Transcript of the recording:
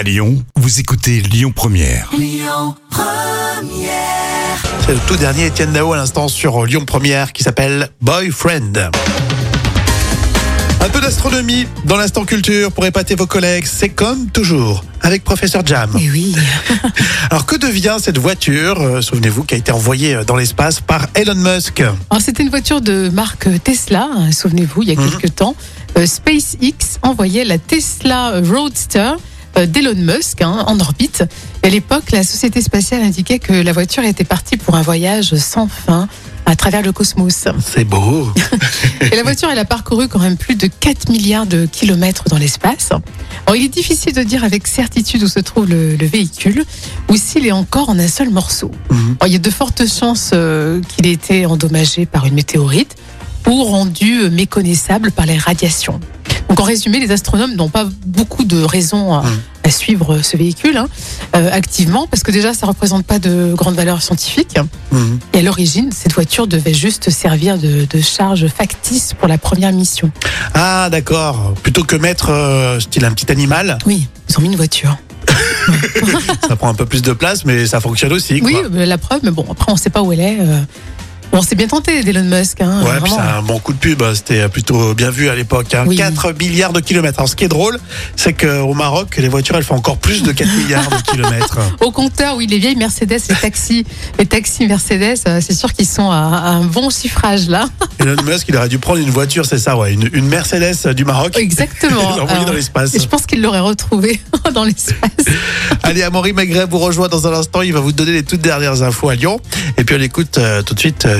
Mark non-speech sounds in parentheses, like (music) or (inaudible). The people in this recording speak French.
À Lyon, vous écoutez Lyon Première. C'est le tout dernier Étienne Dao à l'instant sur Lyon Première qui s'appelle Boyfriend. Un peu d'astronomie dans l'instant culture pour épater vos collègues. C'est comme toujours avec professeur Jam. Et oui. (laughs) Alors que devient cette voiture, euh, souvenez-vous, qui a été envoyée euh, dans l'espace par Elon Musk? Alors, c'était une voiture de marque Tesla, hein, souvenez-vous, il y a Mhm. quelques temps. Euh, SpaceX envoyait la Tesla Roadster euh, d'Elon Musk hein, en orbite. À l'époque, la société spatiale indiquait que la voiture était partie pour un voyage sans fin à travers le cosmos. C'est beau. (laughs) Et la voiture, elle a parcouru quand même plus de 4 milliards de kilomètres dans l'espace. Il est difficile de dire avec certitude où se trouve le, le véhicule ou s'il est encore en un seul morceau. Mhm. Il y a de fortes chances euh, qu'il ait été endommagé par une météorite ou rendu euh, méconnaissable par les radiations. Donc, en résumé, les astronomes n'ont pas beaucoup de raisons à, à suivre ce véhicule hein, euh, activement parce que déjà, ça représente pas de grande valeur scientifique. Mhm. Et à l'origine, cette voiture devait juste servir de, de charge factice pour la première mission. Ah d'accord. Plutôt que mettre euh, style un petit animal, Oui, ils ont mis une voiture. (laughs) ça prend un peu plus de place, mais ça fonctionne aussi. Oui, quoi. la preuve, mais bon, après, on ne sait pas où elle est. euh. Bon, c'est bien tenté d'Elon Musk. Hein, Ouais, c'est un bon coup de pub. hein. C'était plutôt bien vu à l'époque. hein. Oui. 4 milliards de kilomètres. Alors, ce qui est drôle, c'est qu'au Maroc, les voitures, elles font encore plus de 4 milliards de (laughs) kilomètres. Au compteur, oui, les vieilles Mercedes, les taxis, les taxis Mercedes, euh, c'est sûr qu'ils sont à, un bon chiffrage là. (laughs) Elon Musk, il aurait dû prendre une voiture, c'est ça, ouais, une, une Mercedes du Maroc. Exactement. (laughs) Et l'envoyer dans l'espace. et je pense qu'il l'aurait retrouvé dans l'espace. Allez, Amaury Maigret vous rejoint dans un instant. Il va vous donner les toutes dernières infos à Lyon. Et puis, on écoute euh, tout de suite euh,